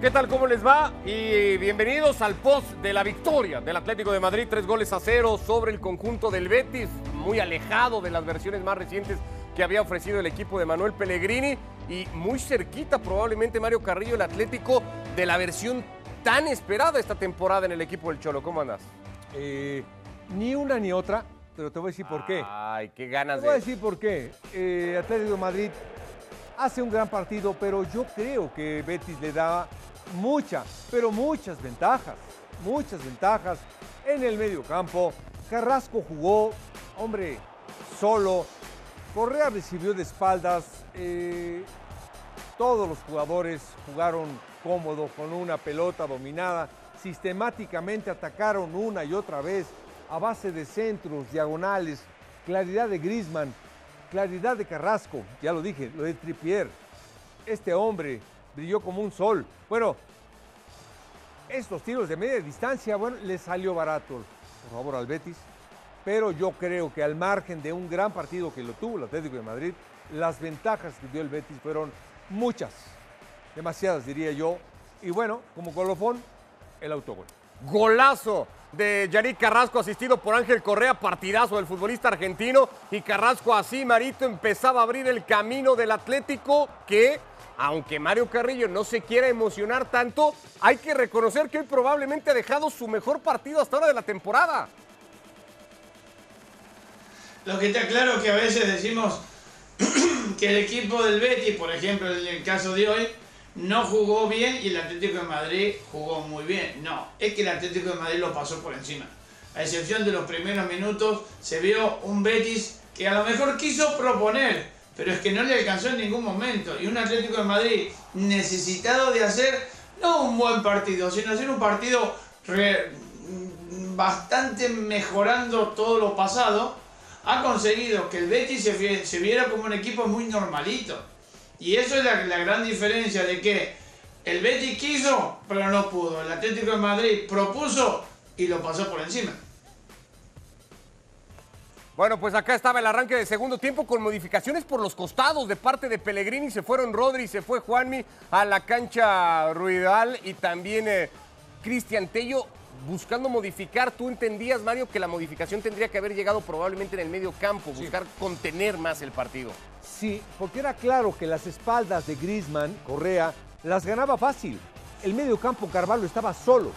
¿Qué tal? ¿Cómo les va? Y bienvenidos al post de la victoria del Atlético de Madrid, tres goles a cero sobre el conjunto del Betis, muy alejado de las versiones más recientes que había ofrecido el equipo de Manuel Pellegrini y muy cerquita probablemente Mario Carrillo, el Atlético, de la versión tan esperada esta temporada en el equipo del Cholo. ¿Cómo andas? Eh, ni una ni otra, pero te voy a decir por qué. Ay, qué ganas Te voy a de... decir por qué. Eh, Atlético de Madrid hace un gran partido, pero yo creo que Betis le da muchas, pero muchas ventajas. Muchas ventajas en el medio campo. Carrasco jugó, hombre, solo. Correa recibió de espaldas. eh, todos los jugadores jugaron cómodo con una pelota dominada. Sistemáticamente atacaron una y otra vez a base de centros, diagonales, claridad de Grisman, claridad de Carrasco, ya lo dije, lo de Tripier. Este hombre brilló como un sol. Bueno, estos tiros de media distancia, bueno, le salió barato, por favor, al Betis. Pero yo creo que al margen de un gran partido que lo tuvo el Atlético de Madrid, las ventajas que dio el Betis fueron muchas, demasiadas diría yo. Y bueno, como colofón, el autogol. Golazo de Yannick Carrasco asistido por Ángel Correa, partidazo del futbolista argentino y Carrasco así, Marito, empezaba a abrir el camino del Atlético que, aunque Mario Carrillo no se quiera emocionar tanto, hay que reconocer que hoy probablemente ha dejado su mejor partido hasta ahora de la temporada. Lo que está claro es que a veces decimos que el equipo del Betis, por ejemplo, en el caso de hoy, no jugó bien y el Atlético de Madrid jugó muy bien. No, es que el Atlético de Madrid lo pasó por encima. A excepción de los primeros minutos, se vio un Betis que a lo mejor quiso proponer, pero es que no le alcanzó en ningún momento. Y un Atlético de Madrid necesitado de hacer, no un buen partido, sino hacer un partido bastante mejorando todo lo pasado, ha conseguido que el Betis se viera como un equipo muy normalito. Y eso es la, la gran diferencia de que el Betis quiso, pero no pudo. El Atlético de Madrid propuso y lo pasó por encima. Bueno, pues acá estaba el arranque del segundo tiempo con modificaciones por los costados de parte de Pellegrini. Se fueron Rodri, se fue Juanmi a la cancha Ruidal y también eh, Cristian Tello buscando modificar. Tú entendías, Mario, que la modificación tendría que haber llegado probablemente en el medio campo, buscar contener más el partido. Sí, porque era claro que las espaldas de Grisman, Correa, las ganaba fácil. El medio campo Carvalho estaba solo.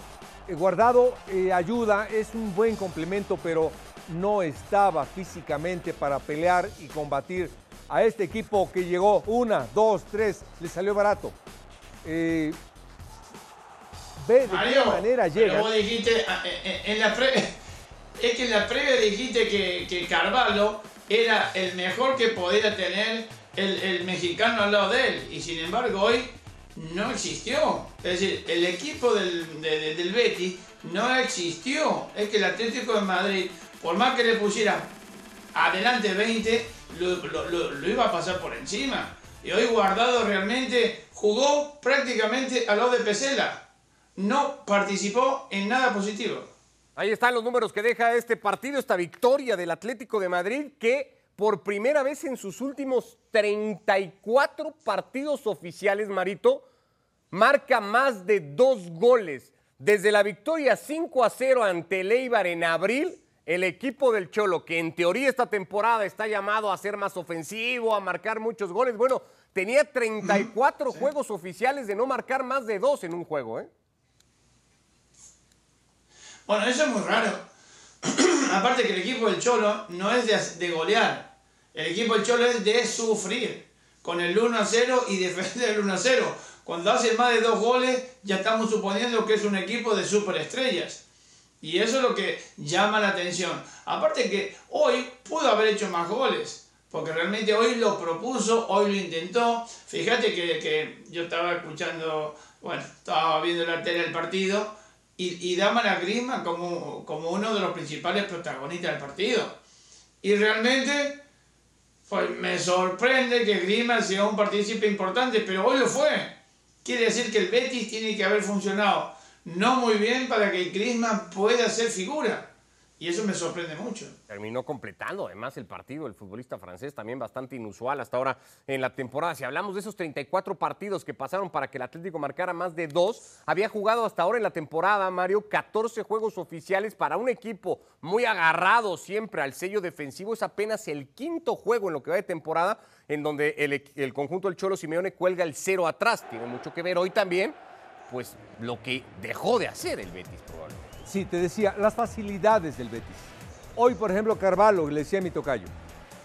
Eh, Guardado eh, ayuda, es un buen complemento, pero no estaba físicamente para pelear y combatir a este equipo que llegó una, dos, tres, le salió barato. Eh, ve de Mario, qué manera llega. vos dijiste, ah, eh, eh, en la pre- es que en la previa dijiste que, que Carvalho era el mejor que podía tener el, el mexicano al lado de él. Y sin embargo hoy no existió. Es decir, el equipo del, de- de- del Betis no existió. Es que el Atlético de Madrid, por más que le pusiera adelante 20, lo, lo- lo- lo iba a pasar por encima. Y hoy Guardado realmente jugó prácticamente al lado de Pesela. No participó en nada positivo. Ahí están los números que deja este partido, esta victoria del Atlético de Madrid, que por primera vez en sus últimos 34 partidos oficiales, Marito, marca más de dos goles. Desde la victoria 5 a 0 ante el Eibar en abril, el equipo del Cholo, que en teoría esta temporada está llamado a ser más ofensivo, a marcar muchos goles, bueno, tenía 34 juegos oficiales de no marcar más de dos en un juego, ¿eh? Bueno, eso es muy raro. Aparte que el equipo del Cholo no es de, de golear. El equipo del Cholo es de sufrir. Con el 1 a 0 y defender el 1 a 0. Cuando hace más de dos goles, ya estamos suponiendo que es un equipo de superestrellas. Y eso es lo que llama la atención. Aparte que hoy pudo haber hecho más goles. Porque realmente hoy lo propuso, hoy lo intentó. Fíjate que, que yo estaba escuchando Bueno, estaba viendo la tele del partido y, y daban a Griezmann como, como uno de los principales protagonistas del partido. Y realmente pues, me sorprende que Griezmann sea un partícipe importante, pero hoy lo fue. Quiere decir que el Betis tiene que haber funcionado no muy bien para que Griezmann pueda ser figura. Y eso me sorprende mucho. Terminó completando además el partido, el futbolista francés, también bastante inusual hasta ahora en la temporada. Si hablamos de esos 34 partidos que pasaron para que el Atlético marcara más de dos, había jugado hasta ahora en la temporada, Mario, 14 juegos oficiales para un equipo muy agarrado siempre al sello defensivo. Es apenas el quinto juego en lo que va de temporada en donde el, el conjunto del Cholo Simeone cuelga el cero atrás. Tiene mucho que ver hoy también, pues lo que dejó de hacer el Betis probablemente. Sí, te decía, las facilidades del Betis. Hoy, por ejemplo, Carvalho, le decía mi tocayo.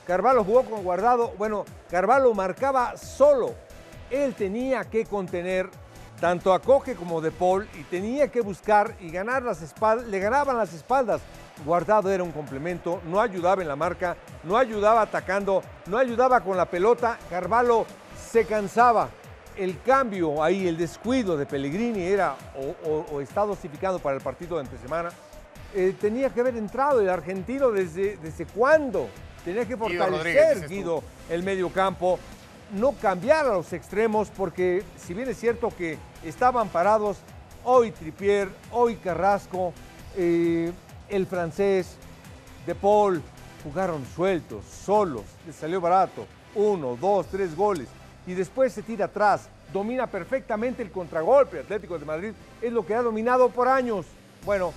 Carvalho jugó con guardado. Bueno, Carvalho marcaba solo. Él tenía que contener tanto a Coque como de Paul y tenía que buscar y ganar las espaldas. Le ganaban las espaldas. Guardado era un complemento, no ayudaba en la marca, no ayudaba atacando, no ayudaba con la pelota. Carvalho se cansaba, el cambio ahí, el descuido de Pellegrini era o, está dosificado para el partido de entre semana. Eh, tenía que haber entrado el argentino desde, desde cuándo. Tenía que fortalecer Guido el medio campo, no cambiar a los extremos, porque si bien es cierto que estaban parados hoy Tripier, hoy Carrasco, eh, el francés, De Paul, jugaron sueltos, solos, les salió barato. Uno, dos, tres goles y después se tira atrás. Domina perfectamente el contragolpe. Atlético de Madrid es lo que ha dominado por años. Bueno,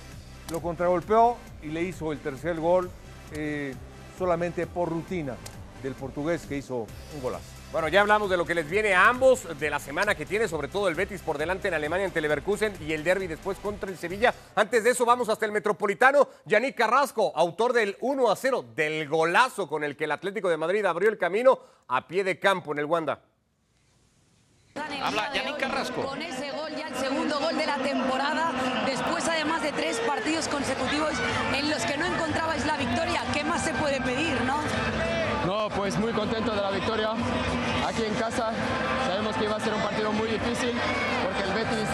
lo contragolpeó y le hizo el tercer gol eh, solamente por rutina del portugués que hizo un golazo. Bueno, ya hablamos de lo que les viene a ambos de la semana que tiene, sobre todo el Betis por delante en Alemania en Leverkusen y el derby después contra el Sevilla. Antes de eso vamos hasta el Metropolitano. Yannick Carrasco, autor del 1 a 0, del golazo con el que el Atlético de Madrid abrió el camino a pie de campo en el Wanda. Habla Yannick Carrasco. Con ese gol, ya el segundo gol de la temporada, después además de tres partidos consecutivos en los que no encontrabais la victoria, ¿qué más se puede pedir, no? No, pues muy contento de la victoria. Aquí en casa sabemos que iba a ser un partido muy difícil porque el Betis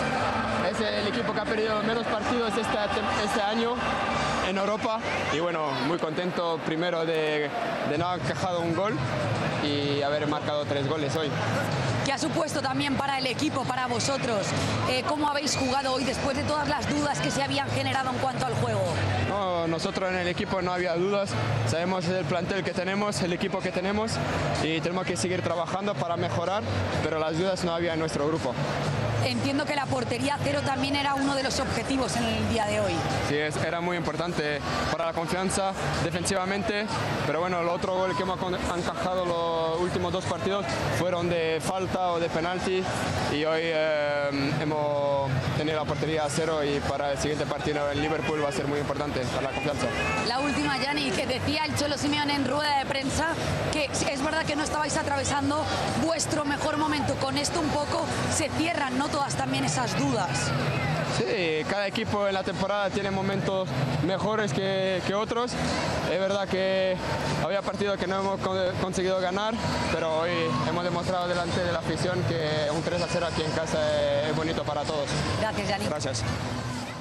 es el equipo que ha perdido menos partidos este, este año en Europa y bueno, muy contento primero de, de no haber encajado un gol y haber marcado tres goles hoy. ¿Qué ha supuesto también para el equipo, para vosotros? Eh, ¿Cómo habéis jugado hoy después de todas las dudas que se habían generado en cuanto al juego? No, nosotros en el equipo no había dudas, sabemos el plantel que tenemos, el equipo que tenemos y tenemos que seguir trabajando para mejorar, pero las dudas no había en nuestro grupo. Entiendo que la portería cero también era uno de los objetivos en el día de hoy. Sí, era muy importante para la confianza defensivamente, pero bueno, el otro gol que hemos encajado los últimos dos partidos fueron de falta o de penalti y hoy eh, hemos tenido la portería a cero y para el siguiente partido en Liverpool va a ser muy importante para la confianza. La última, Yanni, que decía el Cholo Simeone en rueda de prensa que es verdad que no estabais atravesando vuestro mejor momento. Con esto un poco se cierran, ¿no? Todas también esas dudas. Sí, cada equipo en la temporada tiene momentos mejores que, que, otros. Es verdad que había partidos que no hemos conseguido ganar, pero hoy hemos demostrado delante de la afición que un 3 a 0 aquí en casa es bonito para todos. Gracias, Yannick. Gracias.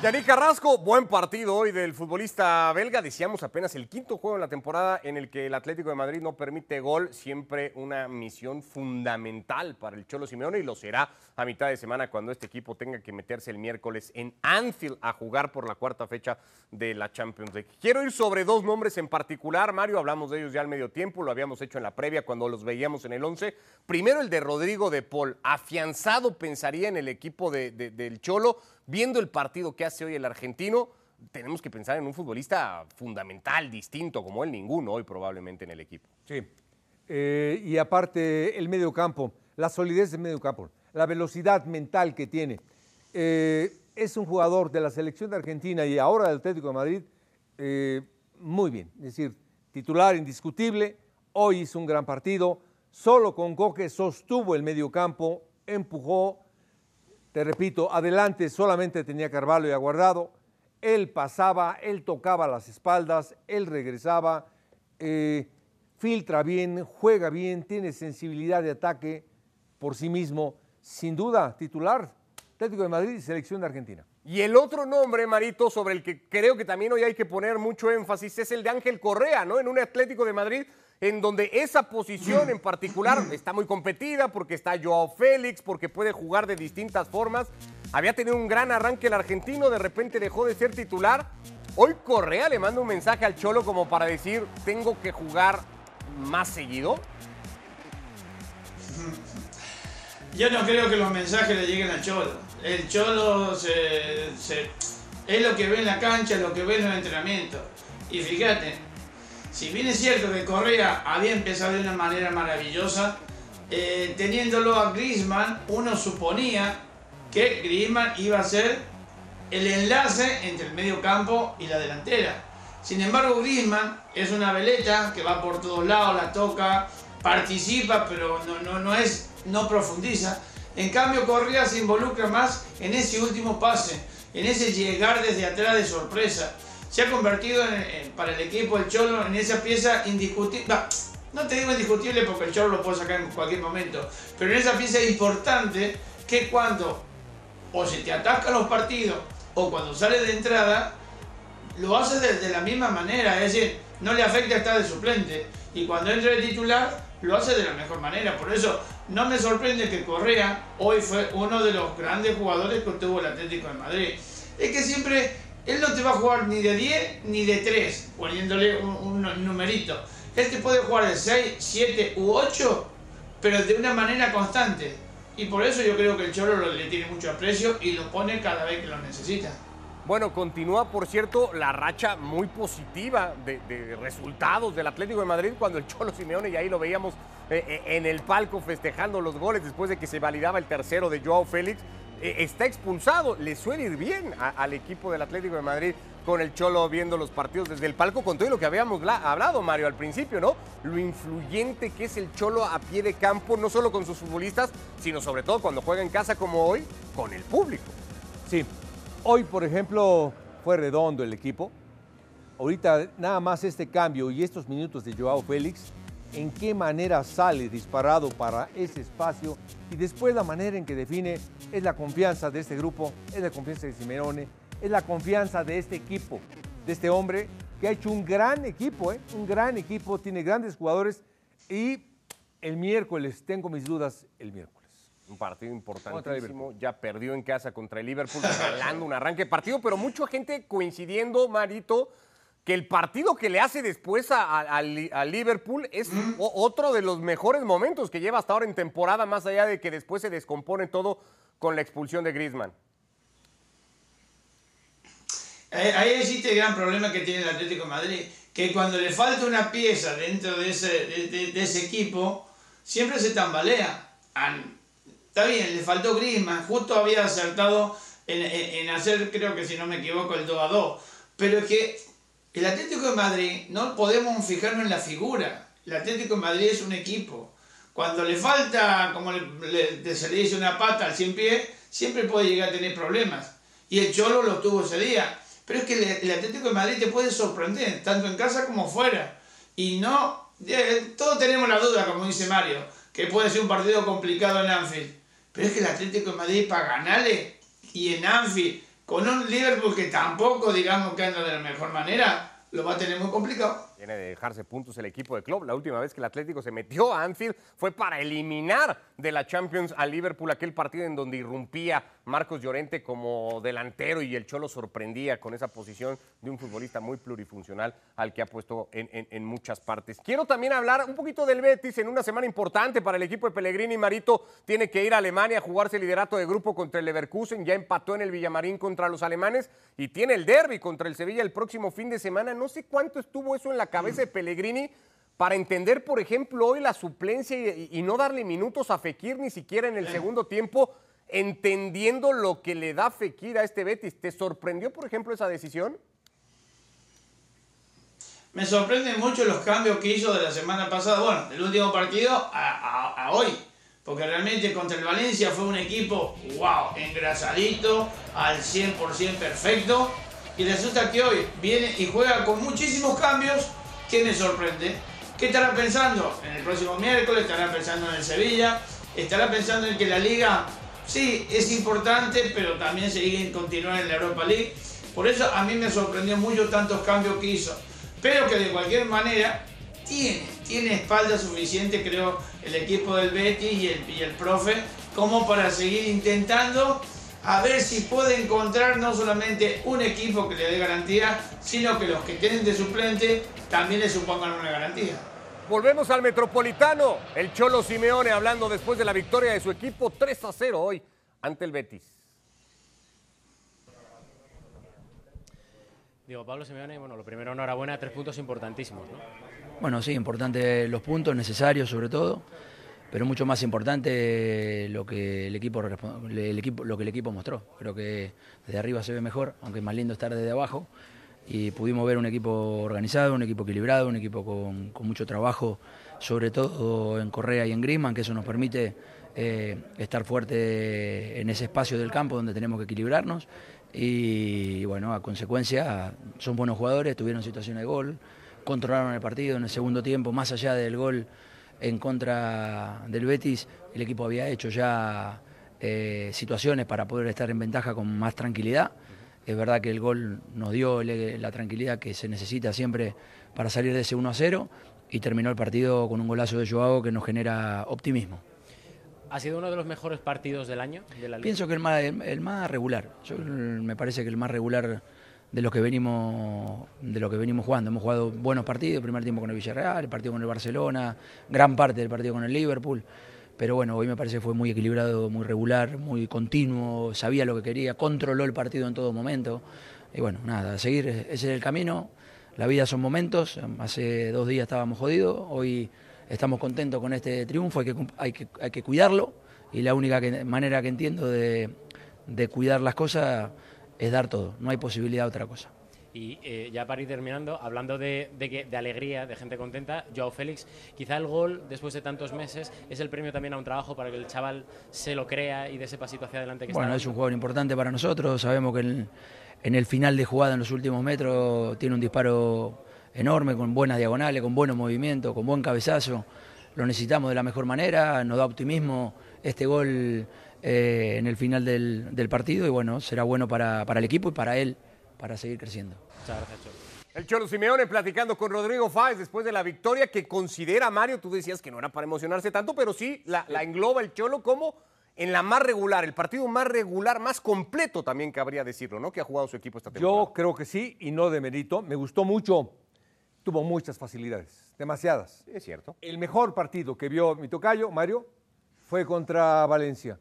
Yannick Carrasco, buen partido hoy del futbolista belga. Decíamos apenas el quinto juego en la temporada en el que el Atlético de Madrid no permite gol. Siempre una misión fundamental para el Cholo Simeone y lo será a mitad de semana cuando este equipo tenga que meterse el miércoles en Anfield a jugar por la cuarta fecha de la Champions League. Quiero ir sobre dos nombres en particular, Mario. Hablamos de ellos ya al medio tiempo, lo habíamos hecho en la previa cuando los veíamos en el 11. Primero el de Rodrigo de Paul, afianzado pensaría en el equipo del Cholo viendo el partido que hace hoy el argentino, tenemos que pensar en un futbolista fundamental, distinto, como él ninguno hoy probablemente en el equipo. Sí. Eh, y aparte, el medio campo, la solidez del medio campo, la velocidad mental que tiene. Eh, es un jugador de la selección de Argentina y ahora del Atlético de Madrid eh, muy bien. Es decir, titular indiscutible, hoy hizo un gran partido, solo con Coque sostuvo el medio campo, empujó, te repito, adelante solamente tenía Carvalho y Aguardado. Él pasaba, él tocaba las espaldas, él regresaba, eh, filtra bien, juega bien, tiene sensibilidad de ataque por sí mismo. Sin duda, titular Atlético de Madrid y Selección de Argentina. Y el otro nombre, Marito, sobre el que creo que también hoy hay que poner mucho énfasis es el de Ángel Correa, ¿no? En un Atlético de Madrid en donde esa posición en particular está muy competida porque está Joao Félix, porque puede jugar de distintas formas. Había tenido un gran arranque el argentino, de repente dejó de ser titular. Hoy Correa le manda un mensaje al Cholo como para decir, tengo que jugar más seguido. Yo no creo que los mensajes le lleguen al Cholo. El Cholo es lo que ve en la cancha, lo que ve en el entrenamiento. Y fíjate, si bien es cierto que Correa había empezado de una manera maravillosa, eh, teniéndolo a Griezmann, uno suponía que Griezmann iba a ser el enlace entre el medio campo y la delantera. Sin embargo, Griezmann es una veleta que va por todos lados, la toca, participa, pero no, no, no, es, no profundiza. En cambio, Correa se involucra más en ese último pase, en ese llegar desde atrás de sorpresa se ha convertido para el equipo el Cholo en esa pieza indiscutible. No, te digo indiscutible porque el Cholo lo puede sacar en cualquier momento, pero en esa pieza importante que cuando o se te atacan los partidos o cuando sale de entrada, lo hace de, la misma manera, es decir, no le afecta estar de suplente. Y cuando entra de titular, lo hace de la mejor manera. Por eso no me sorprende que Correa hoy fue uno de los grandes jugadores que tuvo el Atlético de Madrid. Es que siempre él no te va a jugar ni de 10 ni de 3, poniéndole un, numerito. Él te puede jugar de 6, 7 u 8, pero de una manera constante. Y por eso yo creo que el Cholo le tiene mucho aprecio y lo pone cada vez que lo necesita. Bueno, continúa, por cierto, la racha muy positiva de, resultados del Atlético de Madrid cuando el Cholo Simeone, y ahí lo veíamos eh, eh, en el palco festejando los goles después de que se validaba el tercero de Joao Félix. Eh, está expulsado. Le suele ir bien al equipo del Atlético de Madrid con el Cholo viendo los partidos desde el palco, con todo lo que habíamos hablado, Mario, al principio, ¿no? Lo influyente que es el Cholo a pie de campo, no solo con sus futbolistas, sino sobre todo cuando juega en casa como hoy, con el público. Sí, hoy, por ejemplo, fue redondo el equipo. Ahorita nada más este cambio y estos minutos de Joao Félix en qué manera sale disparado para ese espacio y después la manera en que define es la confianza de este grupo, es la confianza de Simeone, es la confianza de este equipo, de este hombre que ha hecho un gran equipo, ¿eh? un gran equipo, tiene grandes jugadores y el miércoles, tengo mis dudas el miércoles. Un partido importantísimo, ya perdió en casa contra el Liverpool, regalando un arranque de partido, pero mucha gente coincidiendo, Marito, que el partido que le hace después a, Liverpool es otro de los mejores momentos que lleva hasta ahora en temporada, más allá de que después se descompone todo con la expulsión de Griezmann. Ahí existe el gran problema que tiene el Atlético de Madrid, que cuando le falta una pieza dentro de ese, de, ese equipo, siempre se tambalea. Está bien, le faltó Griezmann, justo había acertado en, en hacer, creo que si no me equivoco, el 2 a 2. Pero es que el Atlético de Madrid no podemos fijarnos en la figura. El Atlético de Madrid es un equipo. Cuando le falta, como se le dice, una pata al 100 pies, siempre puede llegar a tener problemas. Y el Cholo lo tuvo ese día. Pero es que el, Atlético de Madrid te puede sorprender, tanto en casa como fuera. Y no, eh, todos tenemos la duda, como dice Mario, que puede ser un partido complicado en Anfield. Pero es que el Atlético de Madrid para ganarle y en Anfield con un Liverpool que tampoco digamos que anda de la mejor manera, lo va a tener muy complicado. Tiene de dejarse puntos el equipo de club. La última vez que el Atlético se metió a Anfield fue para eliminar de la Champions a Liverpool aquel partido en donde irrumpía Marcos Llorente como delantero y el Cholo sorprendía con esa posición de un futbolista muy plurifuncional al que ha puesto en, muchas partes. Quiero también hablar un poquito del Betis en una semana importante para el equipo de Pellegrini. Marito tiene que ir a Alemania a jugarse el liderato de grupo contra el Leverkusen. Ya empató en el Villamarín contra los alemanes y tiene el derby contra el Sevilla el próximo fin de semana. No sé cuánto estuvo eso en la cabeza de Pellegrini para entender, por ejemplo, hoy la suplencia y, no darle minutos a Fekir ni siquiera en el segundo tiempo, entendiendo lo que le da Fekir a este Betis. ¿Te sorprendió, por ejemplo, esa decisión? Me sorprenden mucho los cambios que hizo de la semana pasada, bueno, del último partido a, hoy. Porque realmente contra el Valencia fue un equipo, wow, engrasadito, al 100% perfecto. Y resulta que hoy viene y juega con muchísimos cambios ¿Qué me sorprende? ¿Qué estará pensando? En el próximo miércoles, estará pensando en el Sevilla, estará pensando en que la liga sí, es importante, pero también seguir continuar en la Europa League. Por eso a mí me sorprendió mucho tantos cambios que hizo. Pero que de cualquier manera tiene, tiene espalda suficiente, creo, el equipo del Betis y el, y el profe, como para seguir intentando a ver si puede encontrar no solamente un equipo que le dé garantía, sino que los que tienen de suplente también le supongan una garantía. Volvemos al Metropolitano. El Cholo Simeone hablando después de la victoria de su equipo 3 a 0 hoy ante el Betis. Digo, Pablo Simeone, bueno, lo primero, enhorabuena, tres puntos importantísimos, ¿no? Bueno, sí, importante los puntos necesarios sobre todo, pero mucho más importante lo que el equipo, el equipo, lo que el equipo mostró. Creo que desde arriba se ve mejor, aunque es más lindo estar desde abajo. Y pudimos ver un equipo organizado, un equipo equilibrado, un equipo con, mucho trabajo, sobre todo en Correa y en Griezmann, que eso nos permite eh, estar fuerte en ese espacio del campo donde tenemos que equilibrarnos. Y bueno, a consecuencia, son buenos jugadores, tuvieron situaciones de gol, controlaron el partido en el segundo tiempo, más allá del gol en contra del Betis, el equipo había hecho ya eh, situaciones para poder estar en ventaja con más tranquilidad. Es verdad que el gol nos dio la tranquilidad que se necesita siempre para salir de ese 1 a 0 y terminó el partido con un golazo de Joao que nos genera optimismo. ¿Ha sido uno de los mejores partidos del año? De la Pienso que el más, el, más regular. Yo, me parece que el más regular de lo que venimos de lo que venimos jugando. Hemos jugado buenos partidos, primer tiempo con el Villarreal, el partido con el Barcelona, gran parte del partido con el Liverpool. Pero bueno, hoy me parece que fue muy equilibrado, muy regular, muy continuo, sabía lo que quería, controló el partido en todo momento. Y bueno, nada, a seguir, ese es el camino. La vida son momentos, hace dos días estábamos jodidos, hoy estamos contentos con este triunfo, hay que, hay que, hay que cuidarlo y la única manera que entiendo de, de cuidar las cosas es dar todo, no hay posibilidad de otra cosa. Y eh, ya para ir terminando, hablando de, de, alegría, de gente contenta, Joao Félix, quizá el gol, después de tantos meses, es el premio también a un trabajo para que el chaval se lo crea y dé ese pasito hacia adelante que Bueno, es un jugador importante para nosotros, sabemos que en el final de jugada, en los últimos metros, tiene un disparo enorme, con buenas diagonales, con buenos movimientos, con buen cabezazo. Lo necesitamos de la mejor manera, nos da optimismo este gol eh, en el final del, del, partido y bueno, será bueno para, para el equipo y para él para seguir creciendo. Muchas gracias, Cholo. El Cholo Simeone platicando con Rodrigo Fáez después de la victoria que considera Mario, tú decías que no era para emocionarse tanto, pero sí la, la engloba el Cholo como en la más regular, el partido más regular, más completo también cabría decirlo, ¿no? Que ha jugado su equipo esta temporada. Yo creo que sí, y no de mérito. Me gustó mucho, tuvo muchas facilidades, demasiadas. Es cierto. El mejor partido que vio mi tocayo, Mario, fue contra Valencia.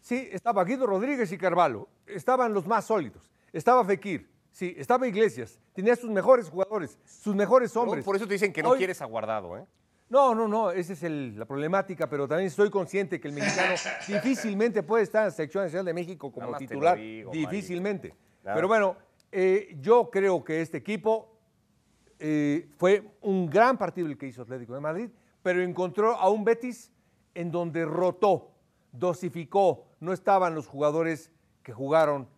Sí, estaba Guido Rodríguez y Carvalho, estaban los más sólidos. Estaba Fekir, sí, estaba Iglesias, tenía sus mejores jugadores, sus mejores hombres. No, por eso te dicen que no Hoy, quieres aguardado, ¿eh? No, no, no, esa es el, la problemática, pero también estoy consciente que el mexicano difícilmente puede estar en la selección nacional de México como titular, digo, difícilmente. Pero bueno, eh, yo creo que este equipo eh, fue un gran partido el que hizo Atlético de Madrid, pero encontró a un Betis en donde rotó, dosificó, no estaban los jugadores que jugaron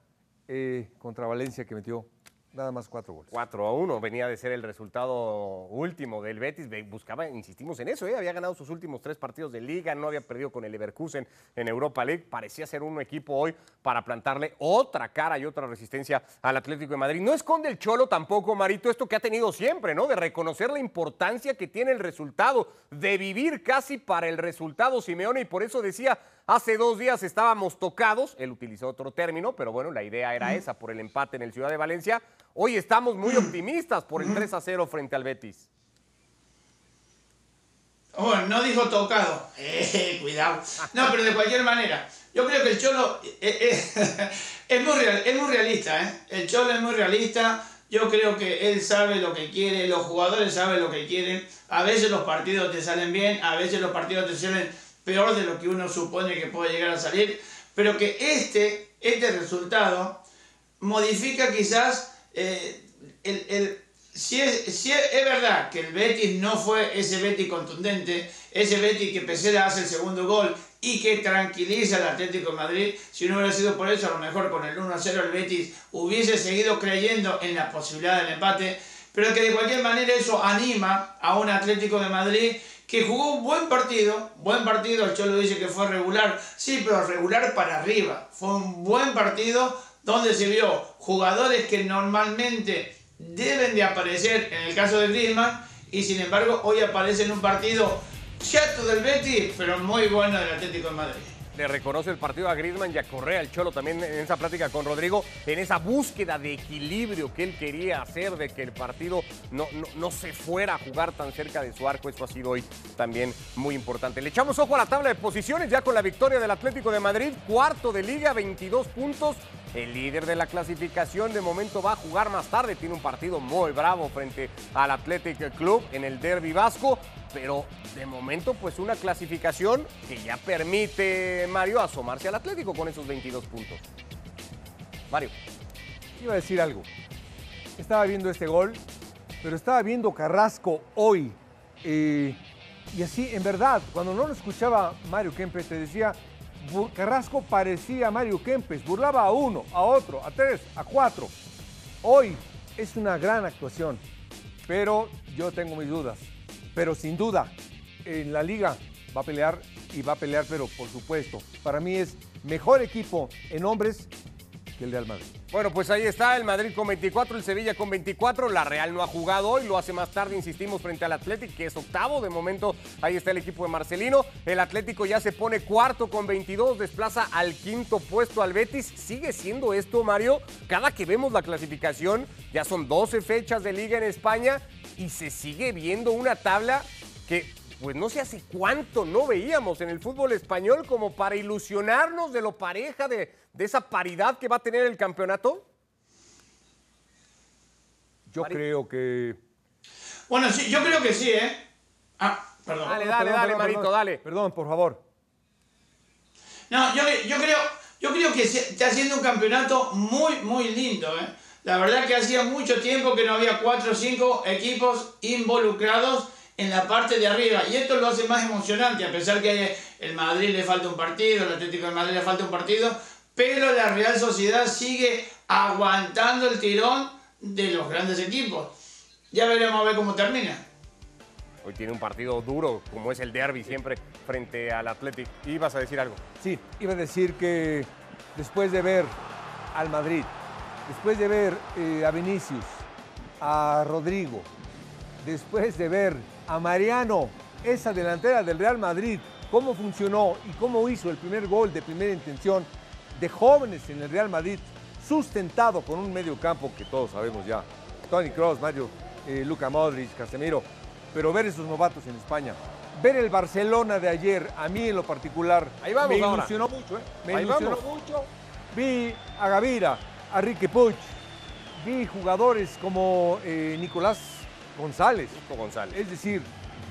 eh, contra Valencia que metió nada más cuatro goles. 4 a 1 venía de ser el resultado último del Betis. Buscaba, insistimos en eso, ¿eh? había ganado sus últimos tres partidos de liga, no había perdido con el Leverkusen en Europa League. Parecía ser un equipo hoy para plantarle otra cara y otra resistencia al Atlético de Madrid. No esconde el Cholo tampoco, Marito, esto que ha tenido siempre, ¿no? De reconocer la importancia que tiene el resultado, de vivir casi para el resultado Simeone y por eso decía, Hace dos días estábamos tocados, él utilizó otro término, pero bueno, la idea era esa por el empate en el Ciudad de Valencia. Hoy estamos muy optimistas por el 3 a 0 frente al Betis. Oh, no dijo tocado. Eh, cuidado. No, pero de cualquier manera, yo creo que el Cholo eh, eh, es, muy real, es muy realista. ¿eh? El Cholo es muy realista. Yo creo que él sabe lo que quiere, los jugadores saben lo que quieren. A veces los partidos te salen bien, a veces los partidos te salen peor de lo que uno supone que puede llegar a salir, pero que este, este resultado modifica quizás eh, el, el, si, es, si es, es, verdad que el Betis no fue ese Betis contundente, ese Betis que Pesera hace el segundo gol y que tranquiliza al Atlético de Madrid, si no hubiera sido por eso, a lo mejor con el 1-0 el Betis hubiese seguido creyendo en la posibilidad del empate, pero que de cualquier manera eso anima a un Atlético de Madrid que jugó un buen partido, buen partido, el Cholo dice que fue regular, sí, pero regular para arriba. Fue un buen partido donde se vio jugadores que normalmente deben de aparecer en el caso de Griezmann y sin embargo hoy aparece en un partido chato del Betis, pero muy bueno del Atlético de Madrid le reconoce el partido a Griezmann y a Correa, el Cholo también en esa plática con Rodrigo, en esa búsqueda de equilibrio que él quería hacer, de que el partido no, no, se fuera a jugar tan cerca de su arco, eso ha sido hoy también muy importante. Le echamos ojo a la tabla de posiciones ya con la victoria del Atlético de Madrid, cuarto de liga, 22 puntos. El líder de la clasificación de momento va a jugar más tarde, tiene un partido muy bravo frente al Athletic Club en el Derby Vasco pero de momento pues una clasificación que ya permite Mario asomarse al Atlético con esos 22 puntos. Mario. Iba a decir algo. Estaba viendo este gol, pero estaba viendo Carrasco hoy. Eh, y así, en verdad, cuando no lo escuchaba Mario Kempes, te decía, Carrasco parecía Mario Kempes, burlaba a uno, a otro, a tres, a cuatro. Hoy es una gran actuación, pero yo tengo mis dudas pero sin duda en la liga va a pelear y va a pelear, pero por supuesto, para mí es mejor equipo en hombres el Real Madrid. Bueno, pues ahí está el Madrid con 24, el Sevilla con 24, la Real no ha jugado hoy, lo hace más tarde, insistimos, frente al Atlético, que es octavo, de momento ahí está el equipo de Marcelino, el Atlético ya se pone cuarto con 22, desplaza al quinto puesto al Betis, sigue siendo esto, Mario, cada que vemos la clasificación, ya son 12 fechas de liga en España y se sigue viendo una tabla que pues no sé hace cuánto no veíamos en el fútbol español como para ilusionarnos de lo pareja, de, esa paridad que va a tener el campeonato. Yo creo que... Bueno, sí, yo creo que sí, ¿eh? Ah, perdón. Dale, dale, dale, Marito, dale. Perdón, por favor. No, yo, yo, creo, yo creo que está haciendo un campeonato muy, muy lindo, ¿eh? La verdad que hacía mucho tiempo que no había cuatro o cinco equipos involucrados en la parte de arriba. Y esto lo hace más emocionante, a pesar que el Madrid le falta un partido, el Atlético de Madrid le falta un partido, pero la Real Sociedad sigue aguantando el tirón de los grandes equipos. Ya veremos a ver cómo termina. Hoy tiene un partido duro, como es el derby siempre, frente al Atlético. ¿Ibas a decir algo? Sí, iba a decir que después de ver al Madrid después de ver eh, a Vinicius, a Rodrigo, después de ver a Mariano, esa delantera del Real Madrid, cómo funcionó y cómo hizo el primer gol de primera intención de jóvenes en el Real Madrid, sustentado con un medio campo que todos sabemos ya, Tony Cross, Mario, eh, Luca Modric, Casemiro, pero ver esos novatos en España, ver el Barcelona de ayer, a mí en lo particular, me ilusionó mucho, ¿eh? me ilusionó mucho. Vi a Gavira, a Ricky Puch. Vi jugadores como eh, Nicolás González. González. Es decir,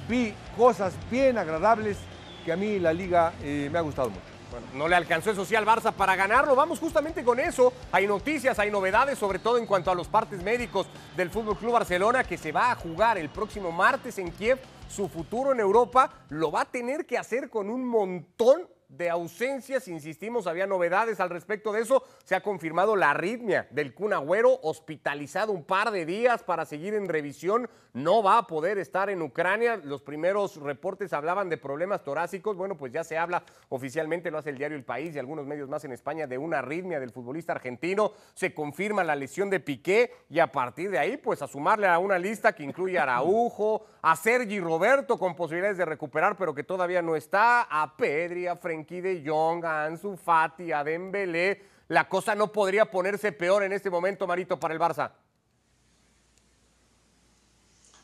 vi cosas bien agradables que a mí la liga eh, me ha gustado mucho. Bueno, no le alcanzó eso sí al Barça para ganarlo. Vamos justamente con eso. Hay noticias, hay novedades, sobre todo en cuanto a los partes médicos del Fútbol Club Barcelona, que se va a jugar el próximo martes en Kiev. Su futuro en Europa lo va a tener que hacer con un montón de ausencias, insistimos, había novedades al respecto de eso. Se ha confirmado la arritmia del Kun Agüero, hospitalizado un par de días para seguir en revisión. No va a poder estar en Ucrania. Los primeros reportes hablaban de problemas torácicos. Bueno, pues ya se habla oficialmente, lo hace el diario El País y algunos medios más en España, de una arritmia del futbolista argentino. Se confirma la lesión de Piqué y a partir de ahí, pues a sumarle a una lista que incluye a Araujo, a Sergi Roberto con posibilidades de recuperar, pero que todavía no está, a Pedri, a de Jong, a Ansu Fati, a Dembélé. La cosa no podría ponerse peor en este momento, Marito, para el Barça.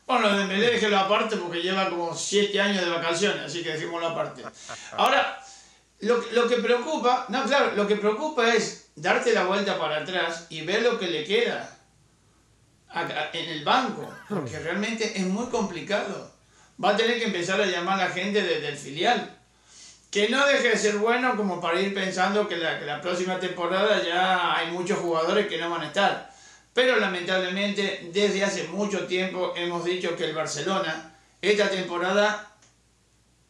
Bueno, de Dembélé déjelo aparte porque lleva como siete años de vacaciones, así que dejémoslo aparte. Ahora, lo, lo, que preocupa, no, claro, lo que preocupa es darte la vuelta para atrás y ver lo que le queda en el banco, porque realmente es muy complicado. Va a tener que empezar a llamar a la gente desde el filial. Que no deje de ser bueno como para ir pensando que la, que la próxima temporada ya hay muchos jugadores que no van a estar. Pero lamentablemente desde hace mucho tiempo hemos dicho que el Barcelona esta temporada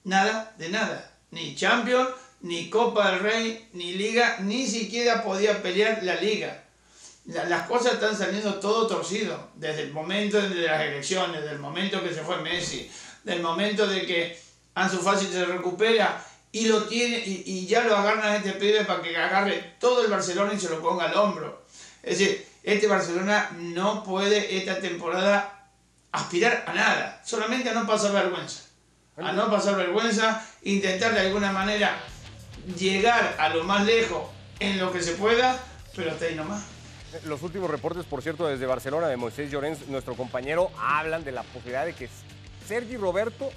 nada de nada. Ni Champions, ni Copa del Rey, ni Liga, ni siquiera podía pelear la Liga las cosas están saliendo todo torcido, desde el momento de las elecciones, desde el momento que se fue Messi, del momento de que Ansu Fati se recupera y lo tiene y, y ya lo agarran a este pibe para que agarre todo el Barcelona y se lo ponga al hombro. Es decir, este Barcelona no puede esta temporada aspirar a nada, solamente a no pasar vergüenza. A no pasar vergüenza, intentar de alguna manera llegar a lo más lejos en lo que se pueda, pero hasta ahí nomás. Los últimos reportes, por cierto, desde Barcelona de Moisés Llorens, nuestro compañero, hablan de la posibilidad de que Sergi Roberto,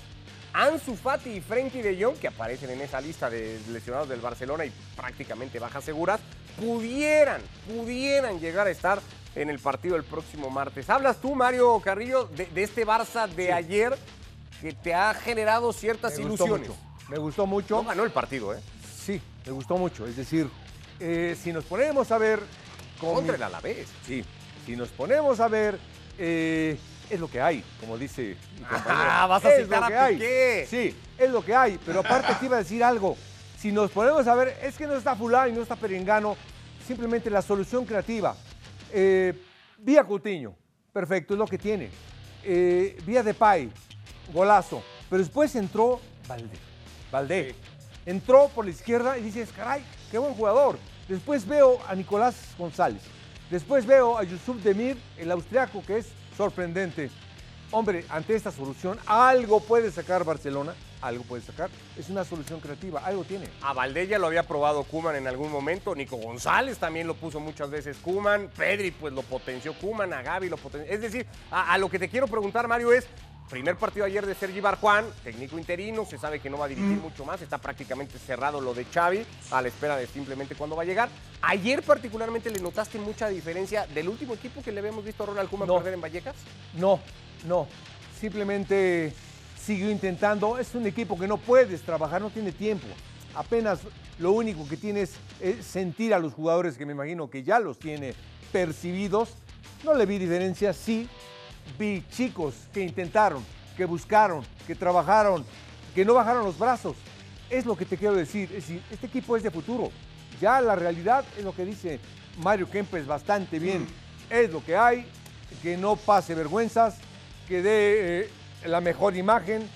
Ansu Fati y Frenkie de Jong, que aparecen en esa lista de lesionados del Barcelona y prácticamente bajas seguras, pudieran, pudieran llegar a estar en el partido el próximo martes. Hablas tú, Mario Carrillo, de, de este Barça de ayer que te ha generado ciertas Me gustó ilusiones. mucho. Me gustó mucho. No ganó el partido, ¿eh? Sí, me gustó mucho. Es decir, eh, si nos ponemos a ver... con Contra el Alavés. Sí, si nos ponemos a ver, eh, es lo que hay, como dice mi compañero. Ah, vas a Es citar lo a que hay. Sí, es lo que hay, pero aparte te iba a decir algo. Si nos ponemos a ver, es que no está fulano y no está perengano, simplemente la solución creativa. Eh, vía Coutinho, perfecto, es lo que tiene. Eh, vía Depay, golazo. Pero después entró Valdé. Valdé. Entró por la izquierda y dices, caray, qué buen jugador. Después veo a Nicolás González. Después veo a Yusuf Demir, el austriaco, que es sorprendente. Hombre, ante esta solución, algo puede sacar Barcelona, algo puede sacar. Es una solución creativa, algo tiene. A Valdés ya lo había probado Kuman en algún momento, Nico González también lo puso muchas veces Kuman, Pedri pues lo potenció Kuman, a Gaby lo potenció. Es decir, a, a lo que te quiero preguntar, Mario, es, primer partido ayer de Sergi Barjuan, técnico interino, se sabe que no va a dirigir mucho más, está prácticamente cerrado lo de Xavi, a la espera de simplemente cuándo va a llegar. Ayer particularmente le notaste mucha diferencia del último equipo que le habíamos visto a Ronald Koeman No. perder en Vallecas. No, no. Simplemente siguió intentando. Es un equipo que no puedes trabajar, no tiene tiempo. Apenas lo único que tienes es sentir a los jugadores que me imagino que ya los tiene percibidos. No le vi diferencia, sí. Vi chicos que intentaron, que buscaron, que trabajaron, que no bajaron los brazos. Es lo que te quiero decir. Es decir, este equipo es de futuro. Ya la realidad es lo que dice Mario Kempes bastante bien. Es lo que hay, que no pase vergüenzas, que dé eh, la mejor imagen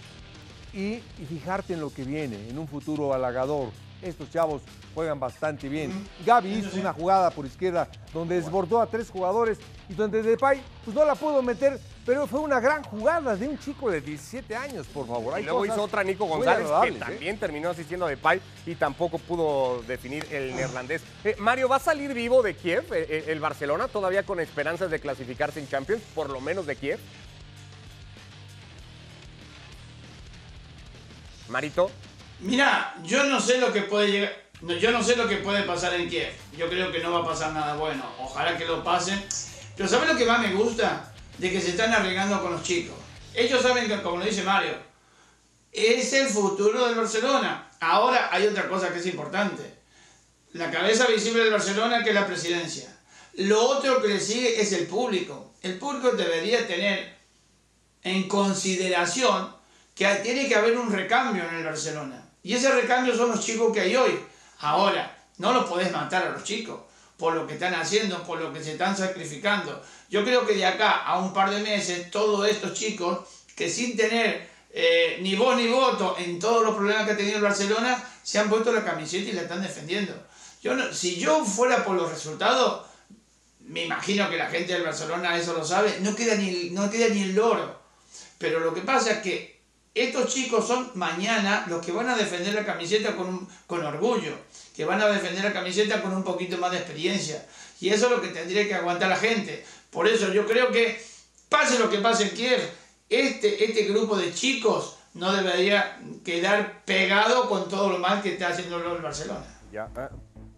y, y fijarte en lo que viene, en un futuro halagador. Estos chavos juegan bastante bien. Gaby hizo una jugada por izquierda donde desbordó a tres jugadores y donde Depay pues no la pudo meter, pero fue una gran jugada de un chico de 17 años, por favor. Y luego hizo otra Nico González, que ¿eh? también terminó asistiendo a Depay y tampoco pudo definir el neerlandés. Eh, Mario, ¿va a salir vivo de Kiev eh, el Barcelona todavía con esperanzas de clasificarse en Champions, por lo menos de Kiev? Marito, Mira, yo no sé lo que puede llegar. yo no sé lo que puede pasar en Kiev. Yo creo que no va a pasar nada bueno. Ojalá que lo pasen. Pero ¿sabes lo que más me gusta? De que se están arreglando con los chicos. Ellos saben que, como lo dice Mario, es el futuro del Barcelona. Ahora hay otra cosa que es importante. La cabeza visible del Barcelona que es la presidencia. Lo otro que le sigue es el público. El público debería tener en consideración que tiene que haber un recambio en el Barcelona. Y ese recambio son los chicos que hay hoy. Ahora, no los podés matar a los chicos por lo que están haciendo, por lo que se están sacrificando. Yo creo que de acá a un par de meses, todos estos chicos que sin tener eh, ni voz ni voto en todos los problemas que ha tenido el Barcelona, se han puesto la camiseta y la están defendiendo. Yo no- si yo fuera por los resultados, me imagino que la gente del Barcelona eso lo sabe, no queda ni, no queda ni el loro. Pero lo que pasa es que estos chicos son mañana los que van a defender la camiseta con, con orgullo, que van a defender la camiseta con un poquito más de experiencia. Y eso es lo que tendría que aguantar la gente. Por eso yo creo que, pase lo que pase en Kiev, este, este grupo de chicos no debería quedar pegado con todo lo mal que está haciendo el Barcelona. ya.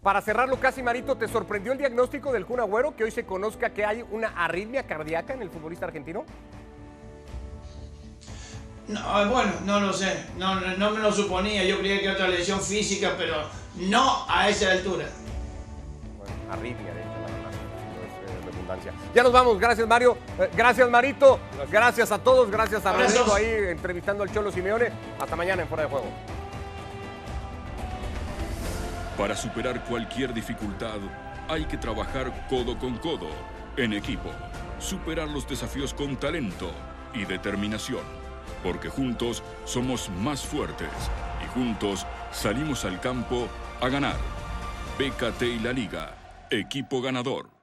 Para cerrarlo casi, Marito, ¿te sorprendió el diagnóstico del Kun Agüero que hoy se conozca que hay una arritmia cardíaca en el futbolista argentino? No, bueno, no lo sé, no, no, no me lo suponía, yo creía que otra lesión física, pero no a esa altura. Bueno, arritmia, de hecho, nada más. No es eh, redundancia. Ya nos vamos, gracias Mario, Eh, gracias Marito, gracias a todos, gracias a. Rodrigo ahí entrevistando al Cholo Simeone. Hasta mañana en Fuera de Juego. Para superar cualquier dificultad, hay que trabajar codo con codo, en equipo, superar los desafíos con talento y determinación. Porque juntos somos más fuertes y juntos salimos al campo a ganar. BKT y la Liga, equipo ganador.